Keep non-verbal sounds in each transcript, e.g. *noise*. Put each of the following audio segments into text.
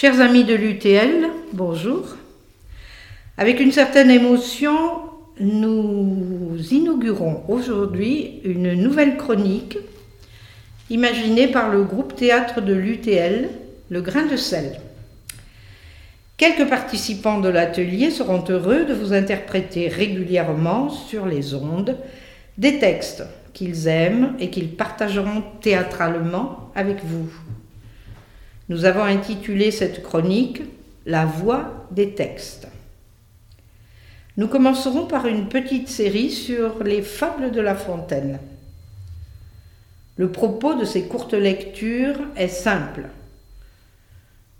Chers amis de l'UTL, bonjour. Avec une certaine émotion, nous inaugurons aujourd'hui une nouvelle chronique imaginée par le groupe théâtre de l'UTL, Le Grain de sel. Quelques participants de l'atelier seront heureux de vous interpréter régulièrement sur les ondes des textes qu'ils aiment et qu'ils partageront théâtralement avec vous. Nous avons intitulé cette chronique La voix des textes. Nous commencerons par une petite série sur les fables de La Fontaine. Le propos de ces courtes lectures est simple.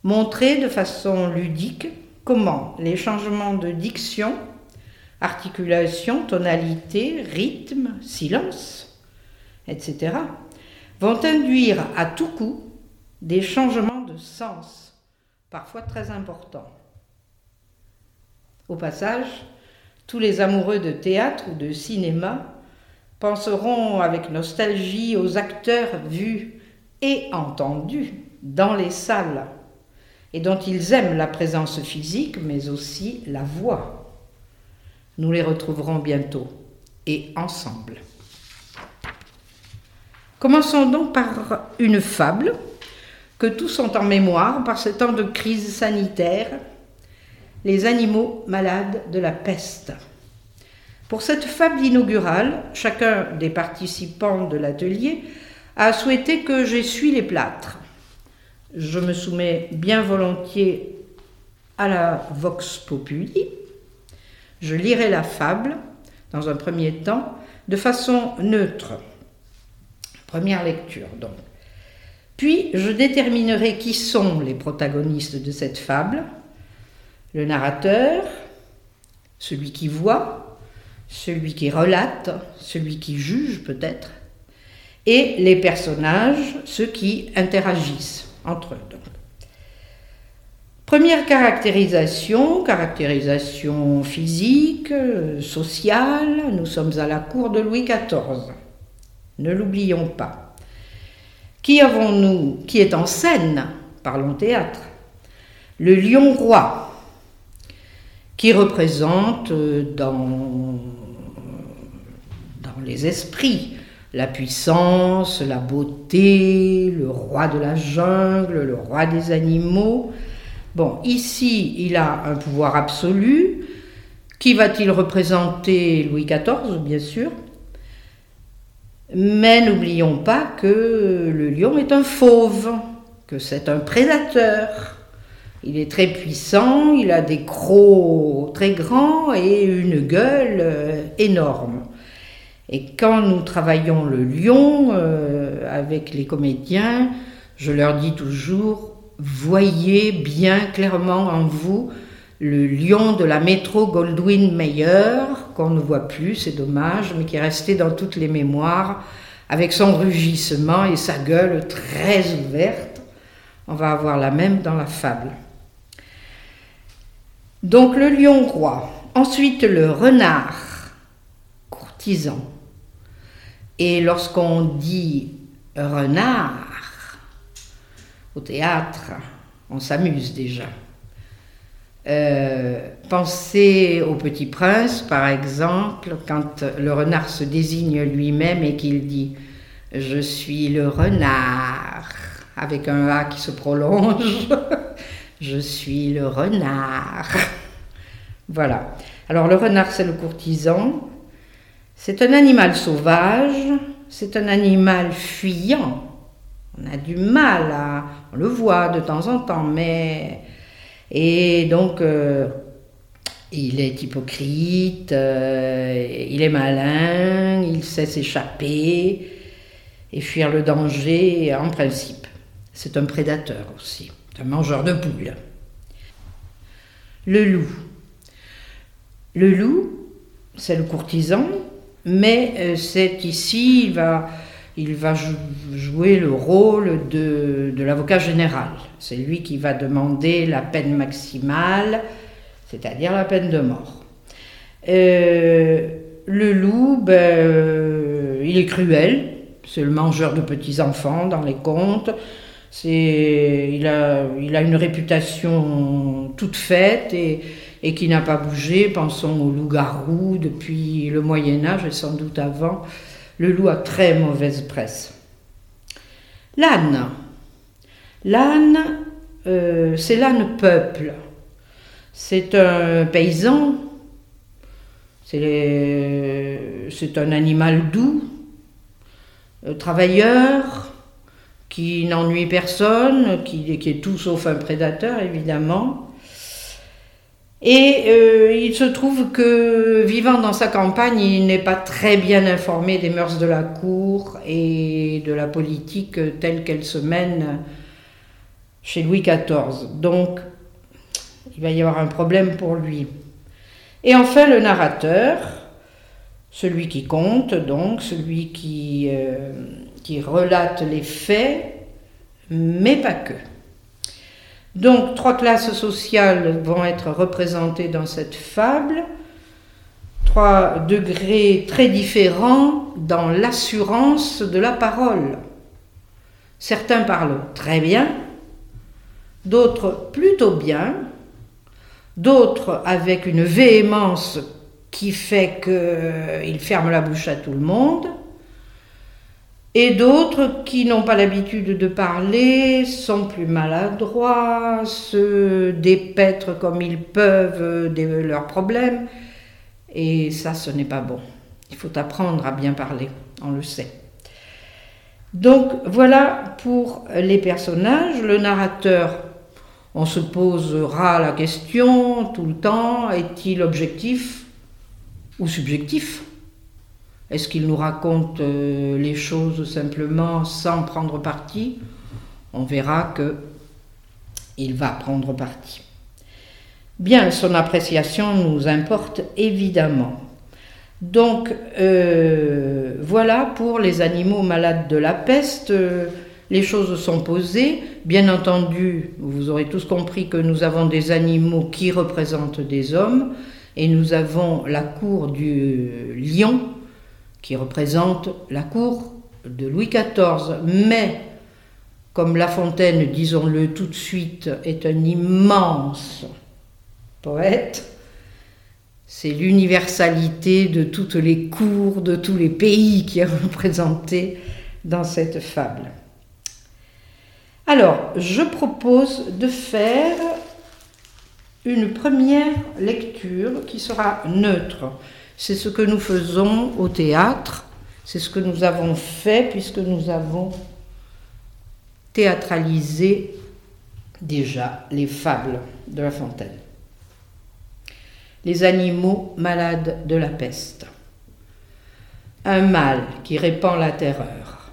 Montrer de façon ludique comment les changements de diction, articulation, tonalité, rythme, silence, etc., vont induire à tout coup des changements de sens, parfois très importants. Au passage, tous les amoureux de théâtre ou de cinéma penseront avec nostalgie aux acteurs vus et entendus dans les salles, et dont ils aiment la présence physique, mais aussi la voix. Nous les retrouverons bientôt, et ensemble. Commençons donc par une fable que tous ont en mémoire par ce temps de crise sanitaire, les animaux malades de la peste. Pour cette fable inaugurale, chacun des participants de l'atelier a souhaité que j'essuie les plâtres. Je me soumets bien volontiers à la vox populi. Je lirai la fable, dans un premier temps, de façon neutre. Première lecture, donc. Puis je déterminerai qui sont les protagonistes de cette fable, le narrateur, celui qui voit, celui qui relate, celui qui juge peut-être, et les personnages, ceux qui interagissent entre eux. Première caractérisation, caractérisation physique, sociale, nous sommes à la cour de Louis XIV. Ne l'oublions pas. Qui avons-nous Qui est en scène? Parlons théâtre. Le lion roi, qui représente euh, dans, dans les esprits la puissance, la beauté, le roi de la jungle, le roi des animaux. Bon, ici, il a un pouvoir absolu. Qui va-t-il représenter? Louis XIV, bien sûr mais n'oublions pas que le lion est un fauve, que c'est un prédateur. Il est très puissant, il a des crocs très grands et une gueule euh, énorme. Et quand nous travaillons le lion euh, avec les comédiens, je leur dis toujours, voyez bien clairement en vous le lion de la métro Goldwyn Mayer, ne voit plus, c'est dommage, mais qui est resté dans toutes les mémoires, avec son rugissement et sa gueule très ouverte. On va avoir la même dans la fable. Donc le lion roi, ensuite le renard courtisan. Et lorsqu'on dit renard au théâtre, on s'amuse déjà. Euh, pensez au petit prince, par exemple, quand le renard se désigne lui-même et qu'il dit Je suis le renard, avec un A qui se prolonge. *laughs* Je suis le renard. Voilà. Alors le renard, c'est le courtisan. C'est un animal sauvage, c'est un animal fuyant. On a du mal à... On le voit de temps en temps, mais et donc, euh, il est hypocrite, euh, il est malin, il sait s'échapper et fuir le danger en principe. C'est un prédateur aussi, un mangeur de poules. Le loup. Le loup, c'est le courtisan, mais euh, c'est ici, il va il va jouer le rôle de, l'avocat général. C'est lui qui va demander la peine maximale, c'est-à-dire la peine de mort. Euh, le loup, ben, euh, il est cruel, c'est le mangeur de petits-enfants dans les contes. Il, a, a une réputation toute faite et, et qui n'a pas bougé. Pensons au loup-garou depuis le Moyen Âge et sans doute avant. Le loup a très mauvaise presse. L'âne. L'âne, euh, c'est l'âne peuple. C'est un paysan. C'est un animal doux, euh, travailleur, qui n'ennuie personne, qui, qui, est tout sauf un prédateur évidemment. Et euh, il se trouve que vivant dans sa campagne, il n'est pas très bien informé des mœurs de la cour et de la politique telle qu'elle se mène chez Louis XIV. Donc, il va y avoir un problème pour lui. Et enfin, le narrateur, celui qui compte, donc, celui qui, euh, qui relate les faits, mais pas que. Donc trois classes sociales vont être représentées dans cette fable, trois degrés très différents dans l'assurance de la parole. Certains parlent très bien, d'autres plutôt bien, d'autres avec une véhémence qui fait qu'ils ferment la bouche à tout le monde, et d'autres qui n'ont pas l'habitude de parler, sont plus maladroits, se dépêtrent comme ils peuvent de leurs problèmes. Et ça, ce n'est pas bon. Il faut apprendre à bien parler, on le sait. Donc voilà pour les personnages. Le narrateur, on se posera la question tout le temps, est-il objectif ou subjectif? Est-ce qu'il nous raconte euh, les choses simplement sans prendre parti? On verra que il va prendre parti. Bien, son appréciation nous importe évidemment. Donc euh, voilà pour les animaux malades de la peste. les choses sont posées. Bien entendu, vous aurez tous compris que nous avons des animaux qui représentent des hommes et nous avons la cour du lion qui représente la cour de Louis XIV, mais comme La Fontaine, disons-le tout de suite, est un immense poète, c'est l'universalité de toutes les cours, de tous les pays qui est représentée dans cette fable. Alors, je propose de faire une première lecture qui sera neutre. C'est ce que nous faisons au théâtre, c'est ce que nous avons fait puisque nous avons théâtralisé déjà les fables de La Fontaine. Les animaux malades de la peste. Un mal qui répand la terreur.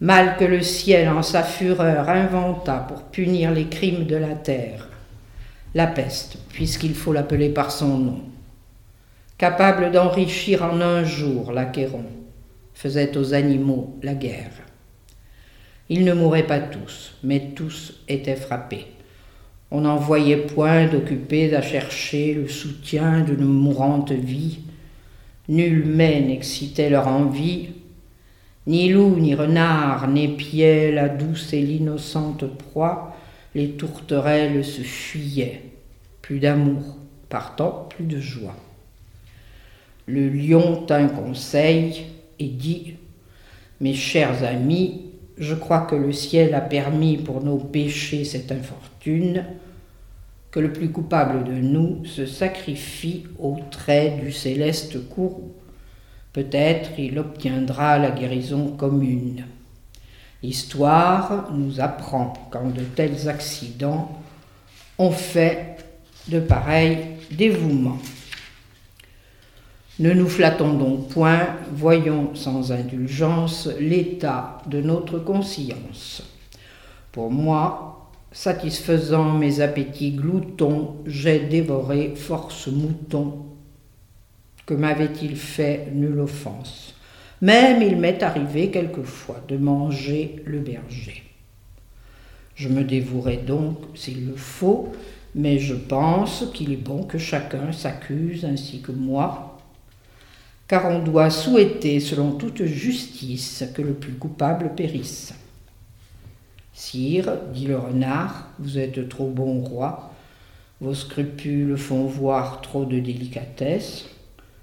Mal que le ciel en sa fureur inventa pour punir les crimes de la terre. La peste, puisqu'il faut l'appeler par son nom capable d'enrichir en un jour l'Achéron, faisait aux animaux la guerre. Ils ne mouraient pas tous, mais tous étaient frappés. On n'en voyait point d'occupés à chercher le soutien d'une mourante vie. Nul mets n'excitait leur envie, ni loup, ni renard n'épiaient la douce et l'innocente proie, les tourterelles se fuyaient. Plus d'amour, partant plus de joie. Le lion tint conseil et dit Mes chers amis, je crois que le ciel a permis pour nos péchés cette infortune, que le plus coupable de nous se sacrifie au trait du céleste courroux. Peut-être il obtiendra la guérison commune. L'histoire nous apprend qu'en de tels accidents, on fait de pareils dévouements. Ne nous flattons donc point, voyons sans indulgence l'état de notre conscience. Pour moi, satisfaisant mes appétits gloutons, j'ai dévoré force mouton. Que m'avait-il fait nulle offense? Même il m'est arrivé quelquefois de manger le berger. Je me dévouerai donc s'il le faut, mais je pense qu'il est bon que chacun s'accuse ainsi que moi car on doit souhaiter, selon toute justice, que le plus coupable périsse. Sire, dit le renard, vous êtes trop bon roi, vos scrupules font voir trop de délicatesse.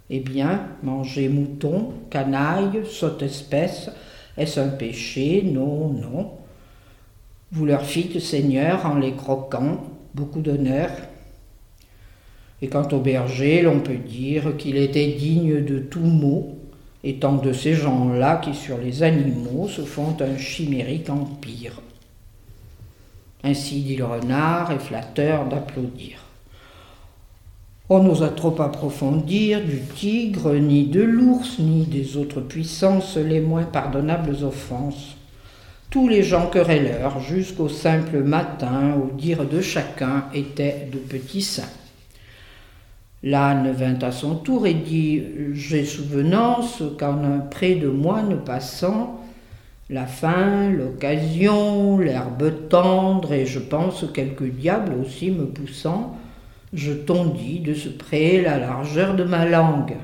Eh bien, manger mouton, canaille, saute espèce, est-ce un péché? Non, non. Vous leur fîtes, Seigneur, en les croquant, beaucoup d'honneur. Et quant au berger, l'on peut dire qu'il était digne de tout mot, étant de ces gens-là qui sur les animaux se font un chimérique empire. Ainsi dit le renard, et flatteur d'applaudir. On n'osa trop approfondir du tigre, ni de l'ours, ni des autres puissances les moins pardonnables offenses. Tous les gens querelleurs, jusqu'au simple matin, au dire de chacun, étaient de petits saints. L'âne vint à son tour et dit J'ai souvenance qu'en un pré de moine passant, la faim, l'occasion, l'herbe tendre, et je pense quelques diables aussi me poussant, je tondis de ce pré la largeur de ma langue.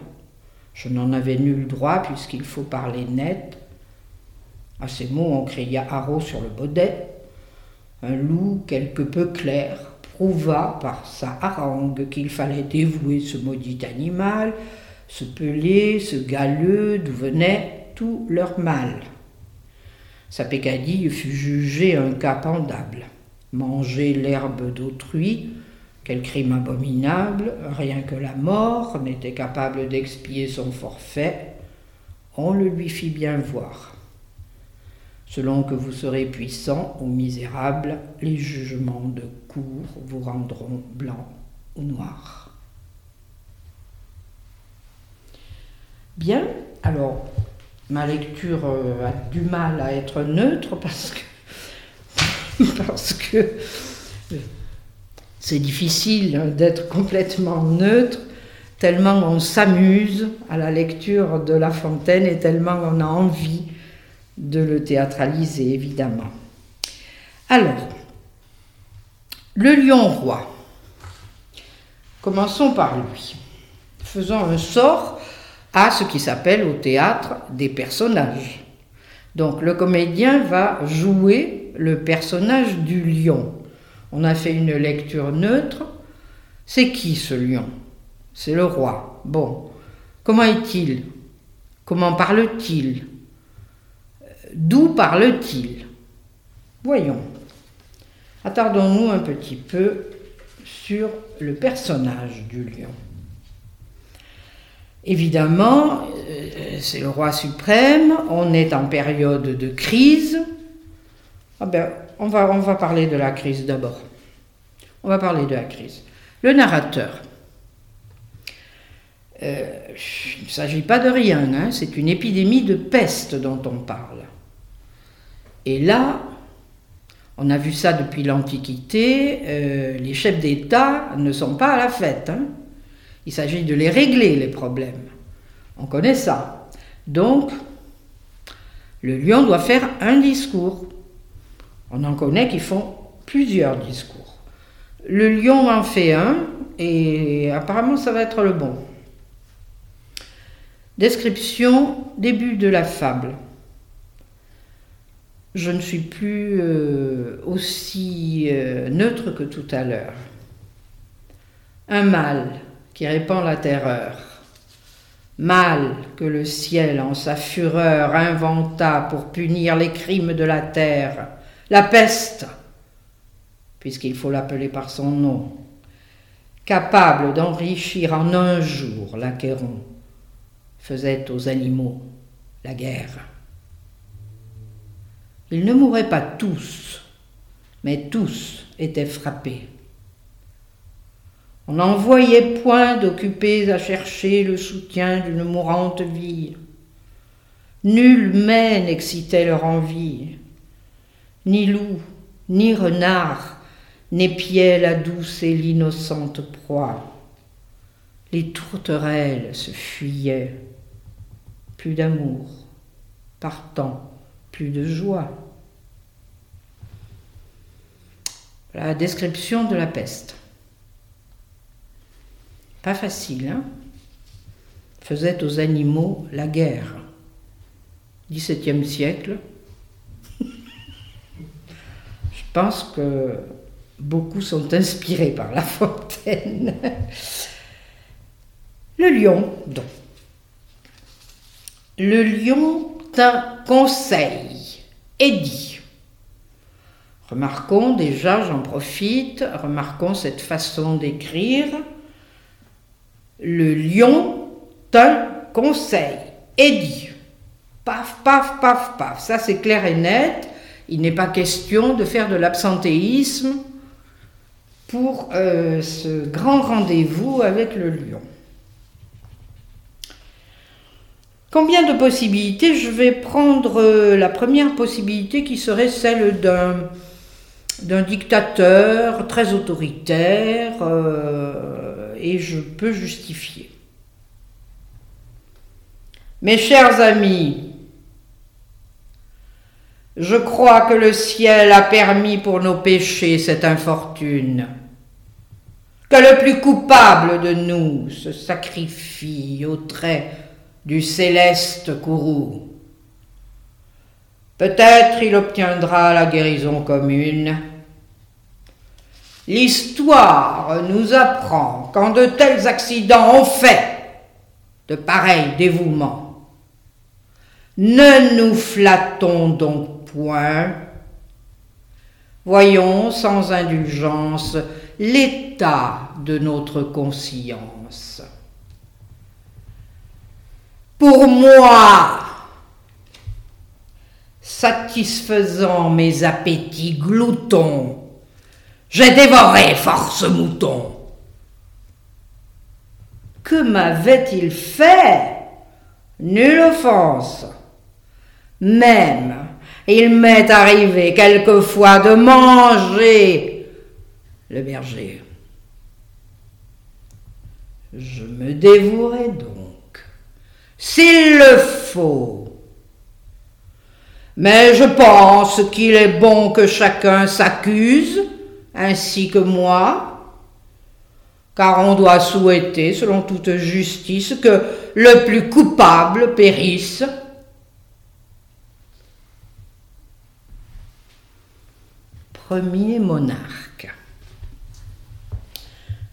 Je n'en avais nul droit puisqu'il faut parler net. À ces mots, on cria haro sur le baudet. Un loup quelque peu clair prouva par sa harangue qu'il fallait dévouer ce maudit animal, ce pelé, ce galeux, d'où venait tout leur mal. Sa pécadille fut jugée un cas pendable. Manger l'herbe d'autrui, quel crime abominable, rien que la mort n'était capable d'expier son forfait, on le lui fit bien voir. Selon que vous serez puissant ou misérable, les jugements de cour vous rendront blanc ou noir. Bien, alors ma lecture euh, a du mal à être neutre parce que, *laughs* parce que euh, c'est difficile d'être complètement neutre, tellement on s'amuse à la lecture de La Fontaine et tellement on a envie de le théâtraliser, évidemment. Alors, le lion roi. Commençons par lui. Faisons un sort à ce qui s'appelle au théâtre des personnages. Donc le comédien va jouer le personnage du lion. On a fait une lecture neutre. C'est qui ce lion? C'est le roi. Bon. Comment est-il? Comment parle-t-il? D'où parle-t-il? Voyons. Attardons-nous un petit peu sur le personnage du lion. Évidemment, euh, c'est le roi suprême, on est en période de crise. Ah ben, on, va, parler de la crise d'abord. On va parler de la crise. Le narrateur. Euh, il ne s'agit pas de rien, hein, c'est une épidémie de peste dont on parle. Et là, on a vu ça depuis l'Antiquité, euh, les chefs d'État ne sont pas à la fête. Hein. Il s'agit de les régler, les problèmes. On connaît ça. Donc, le lion doit faire un discours. On en connaît qui font plusieurs discours. Le lion en fait un et apparemment ça va être le bon. Description, début de la fable. Je ne suis plus euh, aussi euh, neutre que tout à l'heure. Un mâle qui répand la terreur. Mal que le ciel en sa fureur inventa pour punir les crimes de la terre, la peste, puisqu'il faut l'appeler par son nom, capable d'enrichir en un jour l'Achéron, faisait aux animaux la guerre. Ils ne mouraient pas tous, mais tous étaient frappés. On n'en voyait point d'occupés à chercher le soutien d'une mourante vie. Nul mets n'excitait leur envie, ni loup, ni renard n'épiaient la douce et l'innocente proie. Les tourterelles se fuyaient, plus d'amour, partant, plus de joie. La description de la peste. Pas facile, hein Faisait aux animaux la guerre. XVIIe siècle. *laughs* pense que beaucoup sont inspirés par La Fontaine. Le lion, donc. Le lion conseil est dit. Remarquons déjà, j'en profite, remarquons cette façon d'écrire. Le lion d'un conseil est dit. Paf, paf, paf, paf. Ça c'est clair et net. Il n'est pas question de faire de l'absentéisme pour euh, ce grand rendez-vous avec le lion. Combien de possibilités Je vais prendre euh, la première possibilité qui serait celle d'un, dictateur très autoritaire euh, et je peux justifier. Mes chers amis, je crois que le ciel a permis pour nos péchés cette infortune, que le plus coupable de nous se sacrifie au trait du céleste courroux. Peut-être il obtiendra la guérison commune. L'histoire nous apprend quand de tels accidents ont fait de pareils dévouements. Ne nous flattons donc point. Voyons sans indulgence l'état de notre conscience. Pour moi, satisfaisant mes appétits gloutons, j'ai dévoré force mouton. Que m'avait-il fait? Nulle offense. Même, il m'est arrivé quelquefois de manger le berger. Je me dévouerai donc s'il le faut. Mais je pense qu'il est bon que chacun s'accuse, ainsi que moi, car on doit souhaiter, selon toute justice, que le plus coupable périsse. Premier monarque.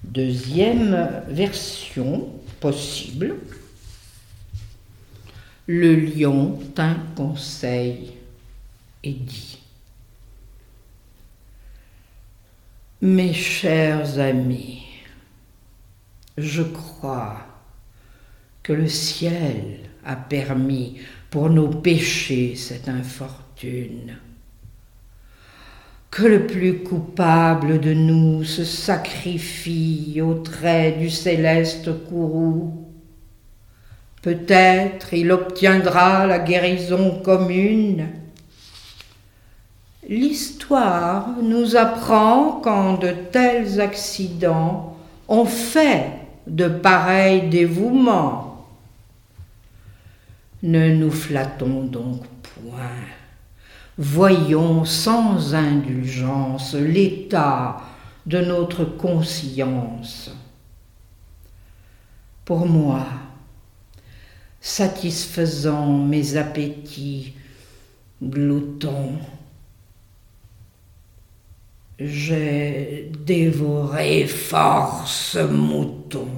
Deuxième version possible le lion tint conseil et dit Mes chers amis, je crois que le ciel a permis pour nos péchés cette infortune. Que le plus coupable de nous se sacrifie au trait du céleste courroux Peut-être il obtiendra la guérison commune. L'histoire nous apprend quand de tels accidents ont fait de pareils dévouements. Ne nous flattons donc point. Voyons sans indulgence l'état de notre conscience. Pour moi, satisfaisant mes appétits gloutons. J'ai dévoré force mouton.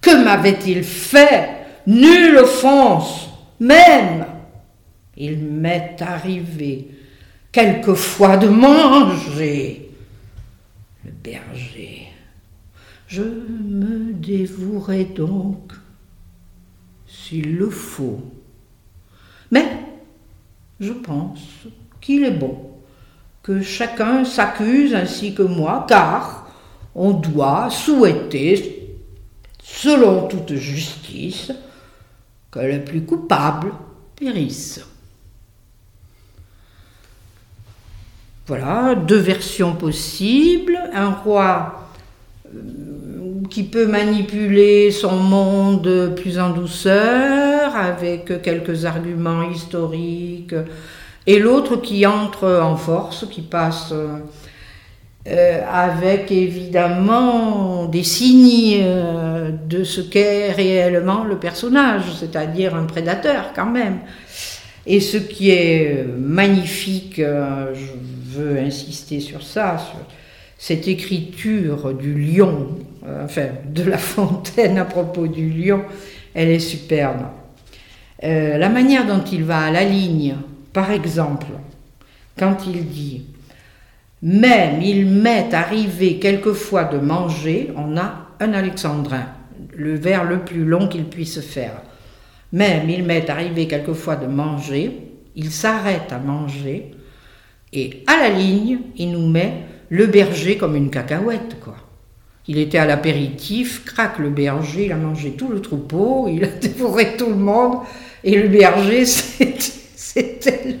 Que m'avait-il fait? Nulle offense, même. Il m'est arrivé quelquefois de manger le berger. Je me dévouerai donc s'il le faut. Mais je pense qu'il est bon que chacun s'accuse ainsi que moi, car on doit souhaiter, selon toute justice, que le plus coupable périsse. Voilà, deux versions possibles. Un roi qui peut manipuler son monde plus en douceur avec quelques arguments historiques, et l'autre qui entre en force, qui passe euh, avec évidemment des signes euh, de ce qu'est réellement le personnage, c'est-à-dire un prédateur quand même. Et ce qui est magnifique, euh, je veux insister sur ça, cette écriture du lion, euh, enfin de la fontaine à propos du lion, elle est superbe. Euh, la manière dont il va à la ligne, par exemple, quand il dit même il m'est arrivé quelquefois de manger, on a un alexandrin, le vers le plus long qu'il puisse faire. Même il m'est arrivé quelquefois de manger, il s'arrête à manger, et à la ligne, il nous met le berger comme une cacahuète, quoi. Il était à l'apéritif, craque le berger, il a mangé tout le troupeau, il a *laughs* dévoré tout le monde, et le berger, *laughs* c'était...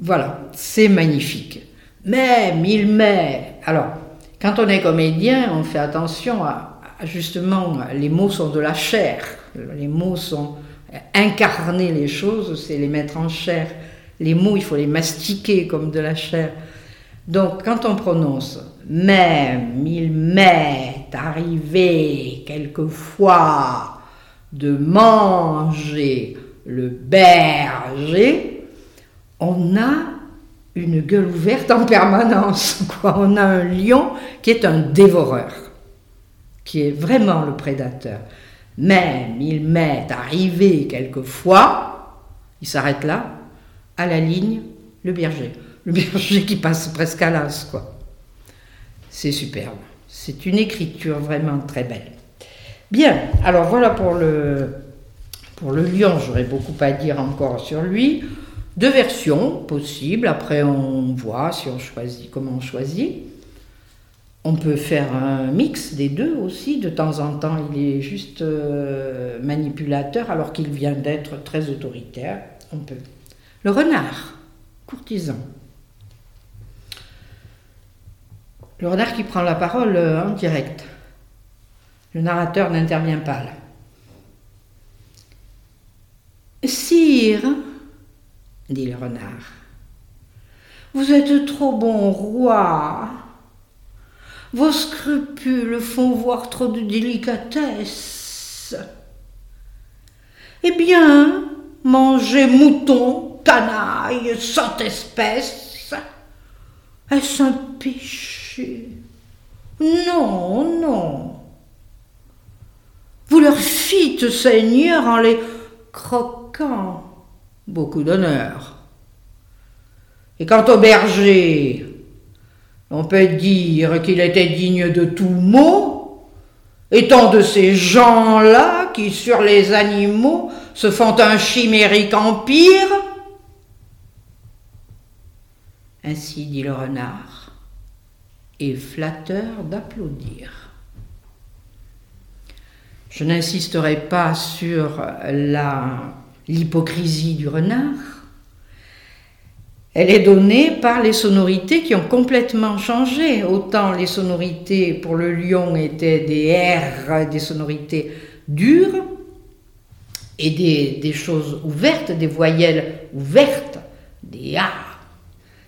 Voilà, c'est magnifique. Même, il met... Alors, quand on est comédien, on fait attention à, justement, les mots sont de la chair. Les mots sont incarner les choses, c'est les mettre en chair. Les mots, il faut les mastiquer comme de la chair. Donc, quand on prononce même, il m'est arrivé quelquefois de manger le berger, on a une gueule ouverte en permanence. *laughs* On a un lion qui est un dévoreur, qui est vraiment le prédateur. Même il m'est arrivé quelquefois, il s'arrête là, à la ligne, le berger. Le berger qui passe presque à l'as, quoi. C'est superbe. C'est une écriture vraiment très belle. Bien, alors voilà pour le, pour le lion, j'aurais beaucoup à dire encore sur lui. Deux versions possibles, après on voit si on choisit, comment on choisit. On peut faire un mix des deux aussi, de temps en temps il est juste euh, manipulateur alors qu'il vient d'être très autoritaire. On peut. Le renard, courtisan. Le renard qui prend la parole euh, en direct. Le narrateur n'intervient pas là. Sire, dit le renard. Vous êtes trop bon roi. Vos scrupules font voir trop de délicatesse. Eh bien, mangez mouton, canaille, sans espèce. Est-ce un Non, non. Vous leur fîtes, Seigneur, en les croquant beaucoup d'honneur. Et quant au berger, on peut dire qu'il était digne de tout mot, étant de ces gens-là qui, sur les animaux, se font un chimérique empire. Ainsi dit le renard, et flatteur d'applaudir. Je n'insisterai pas sur l'hypocrisie du renard. Elle est donnée par les sonorités qui ont complètement changé. Autant les sonorités pour le lion étaient des R, des sonorités dures, et des, choses ouvertes, des voyelles ouvertes, des A,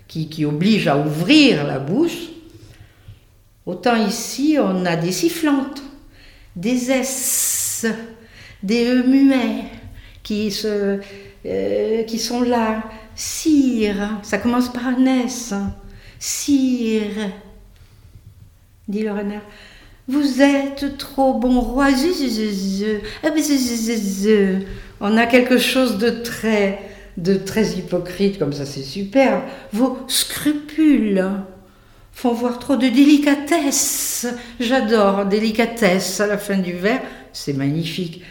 qui obligent à ouvrir la bouche. Autant ici, on a des sifflantes, des S, des E muets, qui, se, euh, qui sont là. Sire, ça commence par un S. Sire, dit le renard, vous êtes trop bon roi. Ah, On a quelque chose de très, de très hypocrite, comme ça c'est superbe. Vos scrupules font voir trop de délicatesse. J'adore délicatesse à la fin du vers, c'est magnifique.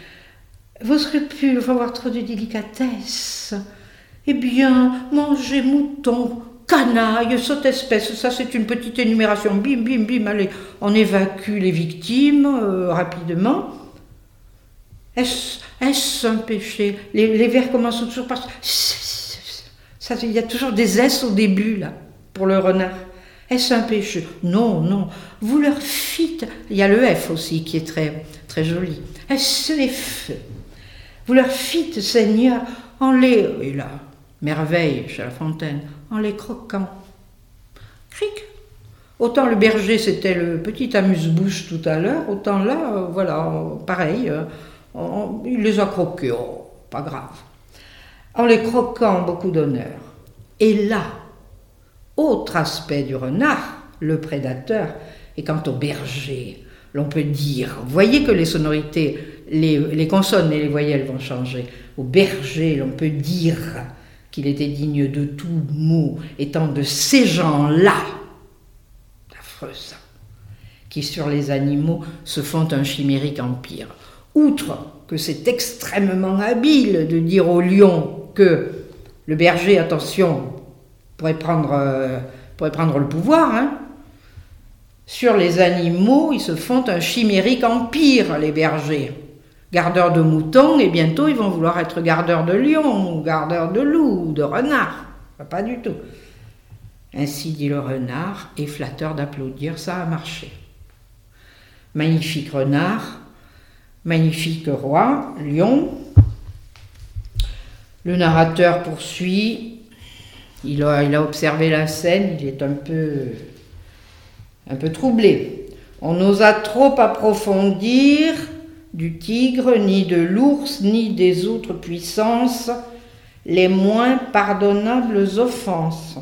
Vos scrupules vont avoir trop de délicatesse. Eh bien, mangez mouton, canaille, cette espèce, ça c'est une petite énumération. Bim, bim, bim, allez, on évacue les victimes euh, rapidement. Est-ce un péché? Les, vers commencent toujours par... Ça, il y a toujours des S au début, là, pour le renard. Est-ce un péché? Non, non. Vous leur fîtes... Il y a le F aussi qui est très, très joli. Est-ce les feux? Vous leur fîtes, Seigneur, en les. Et là, merveille chez la fontaine, en les croquant. Cric Autant le berger, c'était le petit amuse-bouche tout à l'heure, autant là, euh, voilà, pareil, euh, il les a croqués, oh, pas grave. en les croquant beaucoup d'honneur. Et là, autre aspect du renard, le prédateur, et quant au berger, l'on peut dire, voyez que les sonorités, les, consonnes et les voyelles vont changer. Au berger, l'on peut dire qu'il était digne de tout mot, étant de ces gens-là, affreux ça, qui sur les animaux se font un chimérique empire. Outre que c'est extrêmement habile de dire au lion que le berger, attention, pourrait prendre, euh, prendre le pouvoir, hein, sur les animaux, ils se font un chimérique empire, les bergers. Gardeurs de moutons, et bientôt ils vont vouloir être gardeurs de lions, gardeurs de loups, ou de renards. Pas du tout. Ainsi dit le renard, et flatteur d'applaudir, ça a marché. Magnifique renard, magnifique roi, lion. Le narrateur poursuit, il a, observé la scène, il est un peu un peu troublé. On n'osa trop approfondir du tigre, ni de l'ours, ni des autres puissances, les moins pardonnables offenses.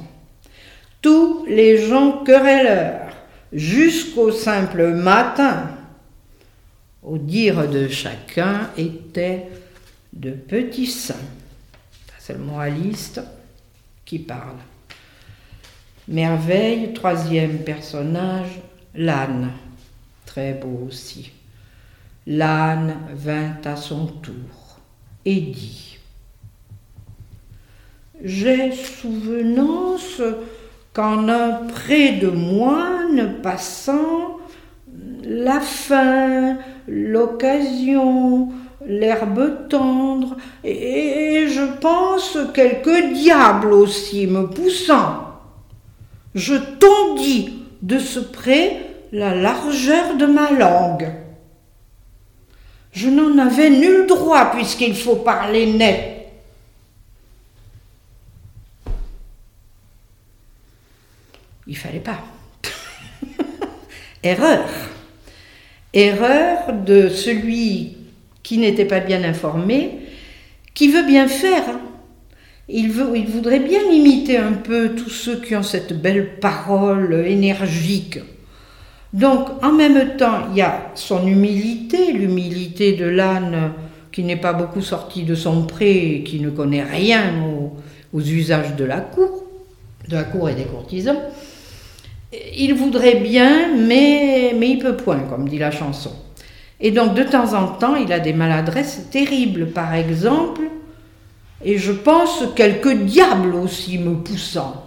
Tous les gens querelleurs, jusqu'au simple matin, au dire de chacun, étaient de petits saints. C'est le moraliste qui parle. Merveille, troisième personnage, l'âne. Très beau aussi. L'âne vint à son tour et dit J'ai souvenance qu'en un près de moine passant, la faim, l'occasion, l'herbe tendre, et je pense quelques diables aussi me poussant je tondis de ce près la largeur de ma langue. Je n'en avais nul droit puisqu'il faut parler net. Il fallait pas. *laughs* Erreur. Erreur de celui qui n'était pas bien informé, qui veut bien faire, il, veut, il voudrait bien imiter un peu tous ceux qui ont cette belle parole énergique. Donc, en même temps, il y a son humilité, l'humilité de l'âne qui n'est pas beaucoup sorti de son pré et qui ne connaît rien aux, usages de la cour, de la cour et des courtisans. Il voudrait bien, mais, mais il peut point, comme dit la chanson. Et donc, de temps en temps, il a des maladresses terribles. Par exemple, et je pense quelques diables aussi me poussant.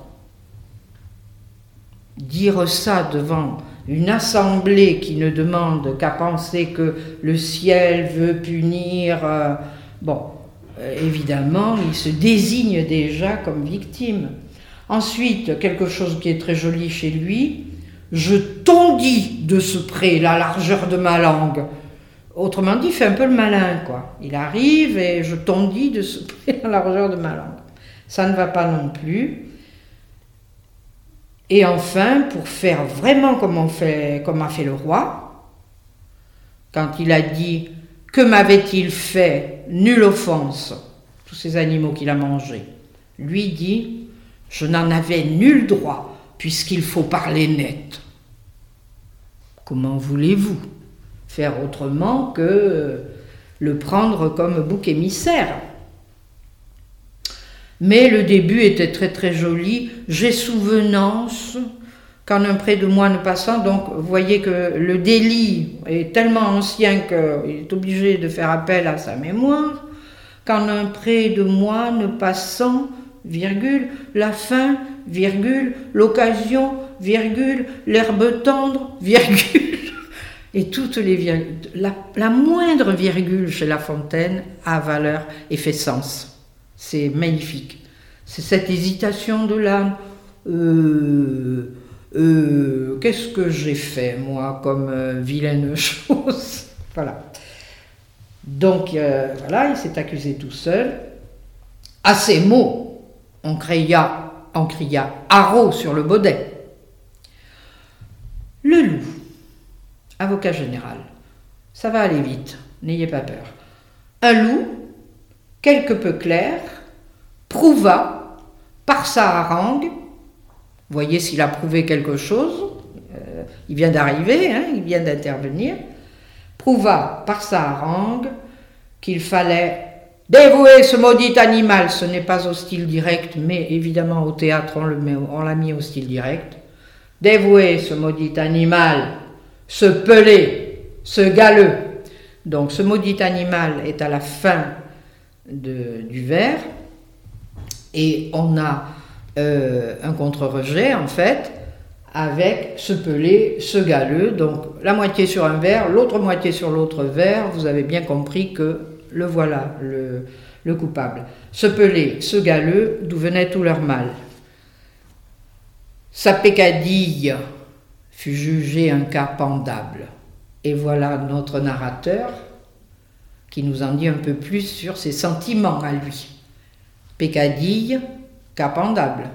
Dire ça devant une assemblée qui ne demande qu'à penser que le ciel veut punir, euh, bon, euh, évidemment, il se désigne déjà comme victime. Ensuite, quelque chose qui est très joli chez lui, je tondis de ce près la largeur de ma langue. Autrement dit, il fait un peu le malin, quoi. Il arrive et je tondis de *laughs* à la largeur de ma langue. Ça ne va pas non plus. Et enfin, pour faire vraiment comme, fait, comme a fait le roi, quand il a dit Que m'avait-il fait Nulle offense, tous ces animaux qu'il a mangés. Lui dit Je n'en avais nul droit, puisqu'il faut parler net. Comment voulez-vous? Faire autrement que le prendre comme bouc émissaire. Mais le début était très très joli. J'ai souvenance qu'en un près de moine passant, donc vous voyez que le délit est tellement ancien qu'il est obligé de faire appel à sa mémoire, qu'en un près de moine passant, virgule, la fin, virgule, l'occasion, virgule, l'herbe tendre, virgule. Et toutes les la, moindre virgule chez La Fontaine a valeur et fait sens. C'est magnifique. C'est cette hésitation de l'âme. Euh, euh, qu'est-ce que j'ai fait, moi, comme euh, vilaine *laughs* chose? Voilà. Donc, voilà, il s'est accusé tout seul. À ces mots, on cria, on cria haro sur le baudet. Le loup avocat général. Ça va aller vite, n'ayez pas peur. Un loup, quelque peu clair, prouva par sa harangue, voyez s'il a prouvé quelque chose, euh, il vient d'arriver, hein, il vient d'intervenir, prouva par sa harangue qu'il fallait dévouer ce maudit animal. Ce n'est pas au style direct, mais évidemment au théâtre on l'a mis au style direct. Dévouer ce maudit animal, ce pelé, ce galeux. Donc ce maudit animal est à la fin du vers et on a euh, un contre-rejet en fait avec ce pelé, ce galeux, donc la moitié sur un verre, l'autre moitié sur l'autre verre, vous avez bien compris que le voilà, le, le coupable. Ce pelé, ce galeux, d'où venait tout leur mal. Sa pécadille fut jugée un cas pendable. Et voilà notre narrateur qui nous en dit un peu plus sur ses sentiments à lui. Pécadille, cas pendable.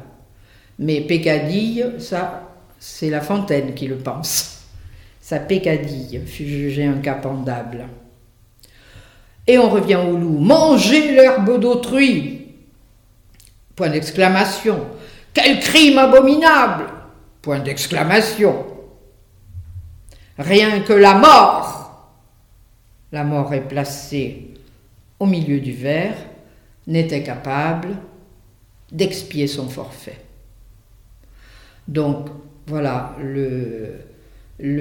Mais pécadille, ça, c'est La Fontaine qui le pense. Sa pécadille fut jugée incapendable. Et on revient au loup. Mangez l'herbe d'autrui Point d'exclamation. Quel crime abominable Point d'exclamation. Rien que la mort. La mort est placée au milieu du verre, n'était capable d'expier son forfait. Donc, voilà, le,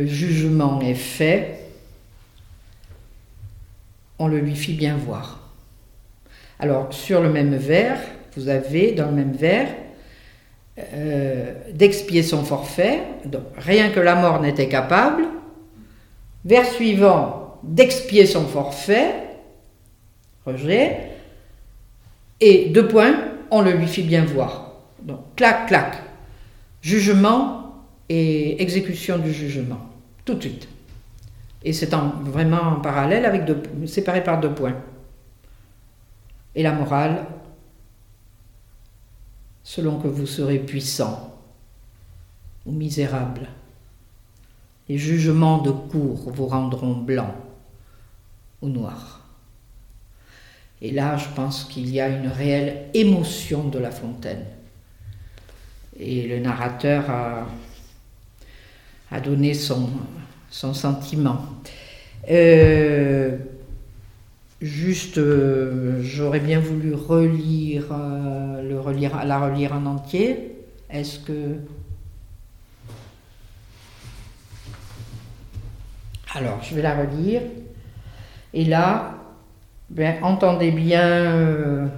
jugement est fait, on le lui fit bien voir. Alors, sur le même vers, vous avez dans le même vers euh, d'expier son forfait, donc rien que la mort n'était capable. Vers suivant, d'expier son forfait, rejet, et deux points, on le lui fit bien voir. Donc, clac, clac, jugement et exécution du jugement, tout de suite. Et c'est vraiment en parallèle, avec deux, séparé par deux points. Et la morale, selon que vous serez puissant ou misérable, les jugements de cour vous rendront blanc ou noir. Et là, je pense qu'il y a une réelle émotion de La Fontaine. Et le narrateur a donné son, sentiment. Euh, juste, euh, j'aurais bien voulu relire, euh, relire, la relire en entier. Est-ce que. Alors, je vais la relire. Et là, ben, entendez bien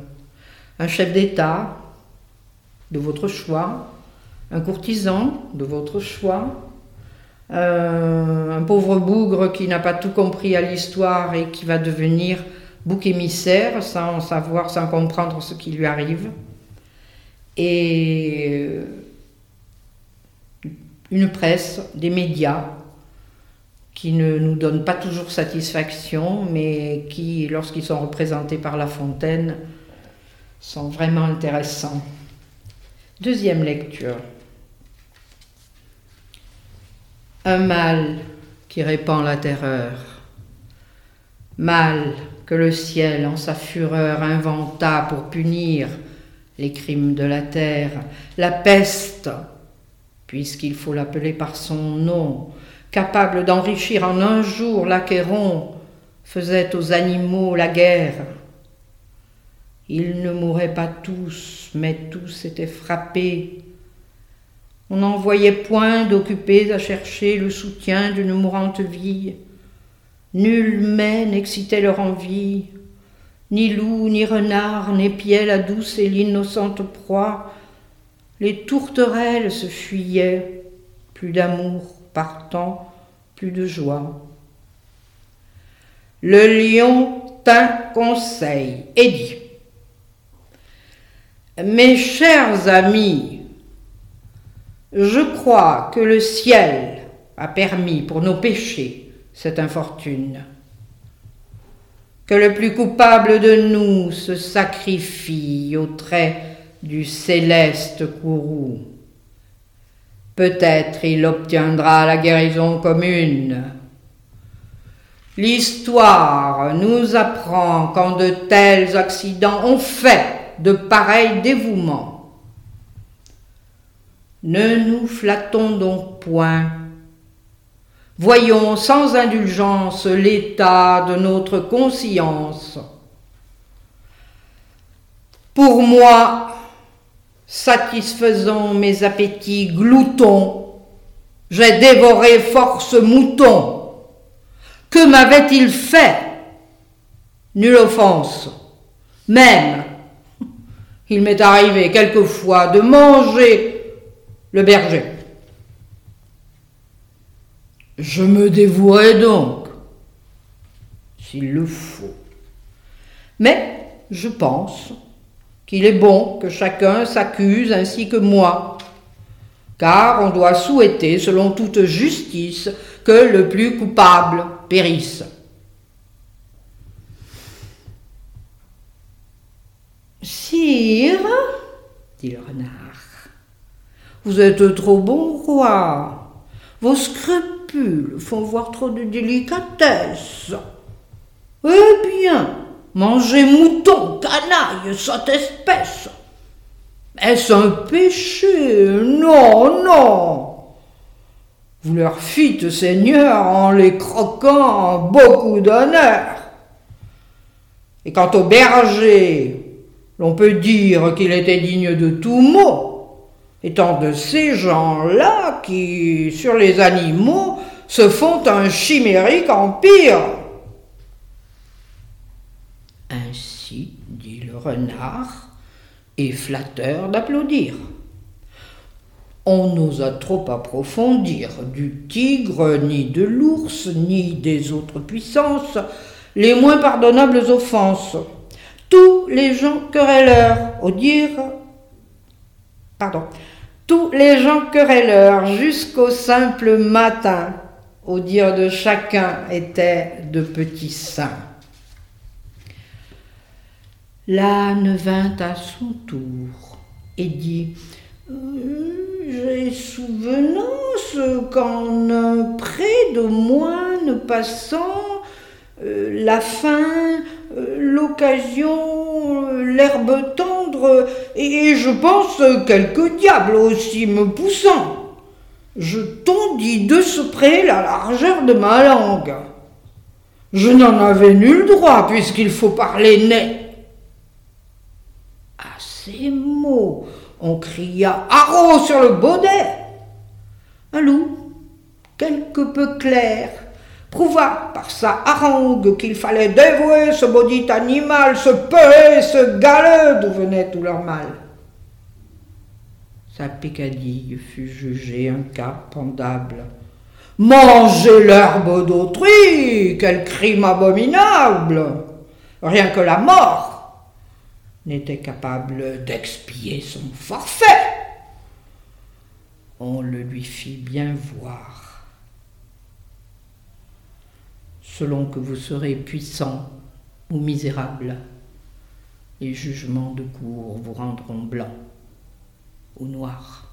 un chef d'État de votre choix, un courtisan de votre choix, euh, un pauvre bougre qui n'a pas tout compris à l'histoire et qui va devenir bouc émissaire sans savoir, sans comprendre ce qui lui arrive. Et euh, une presse, des médias qui ne nous donnent pas toujours satisfaction, mais qui, lorsqu'ils sont représentés par La Fontaine, sont vraiment intéressants. Deuxième lecture. Un mal qui répand la terreur, mal que le ciel en sa fureur inventa pour punir les crimes de la terre, la peste, puisqu'il faut l'appeler par son nom, capable d'enrichir en un jour l'Achéron, faisait aux animaux la guerre. Ils ne mouraient pas tous, mais tous étaient frappés on n'en voyait point d'occupés à chercher le soutien d'une mourante vie. Nul mais n'excitait leur envie, ni loup, ni renard n'épiaient la douce et l'innocente proie. Les tourterelles se fuyaient, plus d'amour partant, plus de joie. Le lion tint conseil et dit Mes chers amis, je crois que le ciel a permis pour nos péchés cette infortune. Que le plus coupable de nous se sacrifie au trait du céleste courroux. Peut-être il obtiendra la guérison commune. L'histoire nous apprend quand de tels accidents ont fait de pareils dévouements. Ne nous flattons donc point. Voyons sans indulgence l'état de notre conscience. Pour moi, satisfaisant mes appétits gloutons, j'ai dévoré force mouton. Que m'avait-il fait? Nulle offense. Même, il m'est arrivé quelquefois de manger le berger. Je me dévouerai donc, s'il le faut. Mais je pense qu'il est bon que chacun s'accuse ainsi que moi, car on doit souhaiter, selon toute justice, que le plus coupable périsse. Sire, dit le renard, vous êtes trop bon roi. Vos scrupules font voir trop de délicatesse. Eh bien, mangez mouton, canaille, cette espèce. Est-ce un péché? Non, non. Vous leur fîtes, Seigneur, en les croquant beaucoup d'honneur. Et quant au berger, l'on peut dire qu'il était digne de tout mot, étant de ces gens-là qui, sur les animaux, se font un chimérique empire. Ainsi, dit le renard, et flatteur d'applaudir. On n'osa trop approfondir du tigre, ni de l'ours, ni des autres puissances, les moins pardonnables offenses tous les gens querelleurs, au dire, pardon, tous les gens querelleurs jusqu'au simple matin, au dire de chacun, étaient de petits saints. L'âne vint à son tour et dit J'ai souvenance qu'en près de moine passant, euh, la faim euh, l'occasion, l'herbe tendre, et je pense quelques diables aussi me poussant. Je tondis de ce près la largeur de ma langue. Je n'en avais nul droit puisqu'il faut parler net. Ces mots, on cria Haro sur le baudet. Un loup, quelque peu clair, prouva par sa harangue qu'il fallait dévouer ce maudit animal, ce peu, ce galeux d'où venait tout leur mal. Sa pécadille fut jugée un cas. Manger l'herbe d'autrui, quel crime abominable Rien que la mort n'était capable d'expier son forfait. On le lui fit bien voir selon que vous serez puissant ou misérable. Les jugements de cour vous rendront blanc ou noir.